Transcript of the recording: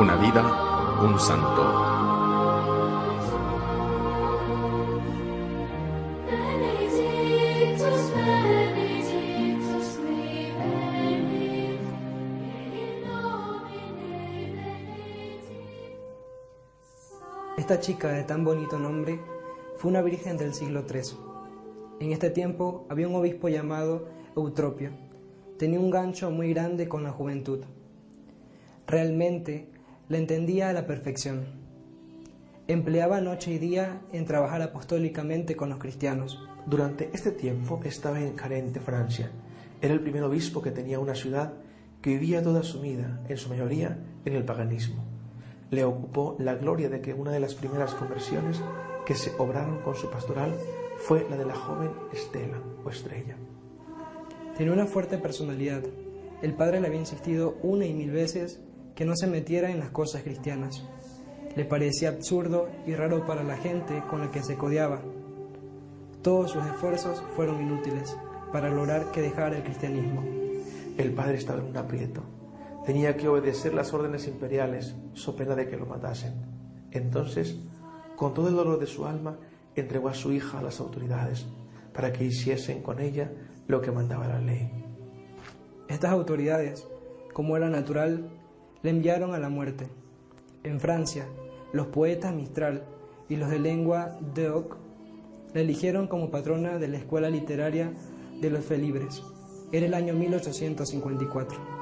vida un santo. Esta chica de tan bonito nombre fue una virgen del siglo III. En este tiempo había un obispo llamado Eutropio. Tenía un gancho muy grande con la juventud. Realmente la entendía a la perfección. Empleaba noche y día en trabajar apostólicamente con los cristianos. Durante este tiempo estaba en Carente, Francia. Era el primer obispo que tenía una ciudad que vivía toda sumida, en su mayoría, en el paganismo. Le ocupó la gloria de que una de las primeras conversiones que se obraron con su pastoral fue la de la joven Estela o Estrella. Tenía una fuerte personalidad. El padre le había insistido una y mil veces que no se metiera en las cosas cristianas. Le parecía absurdo y raro para la gente con la que se codeaba. Todos sus esfuerzos fueron inútiles para lograr que dejara el cristianismo. El padre estaba en un aprieto. Tenía que obedecer las órdenes imperiales, so pena de que lo matasen. Entonces, con todo el dolor de su alma, entregó a su hija a las autoridades para que hiciesen con ella lo que mandaba la ley. Estas autoridades, como era natural, le enviaron a la muerte. En Francia, los poetas Mistral y los de lengua d'Oc la eligieron como patrona de la Escuela Literaria de los Felibres. Era el año 1854.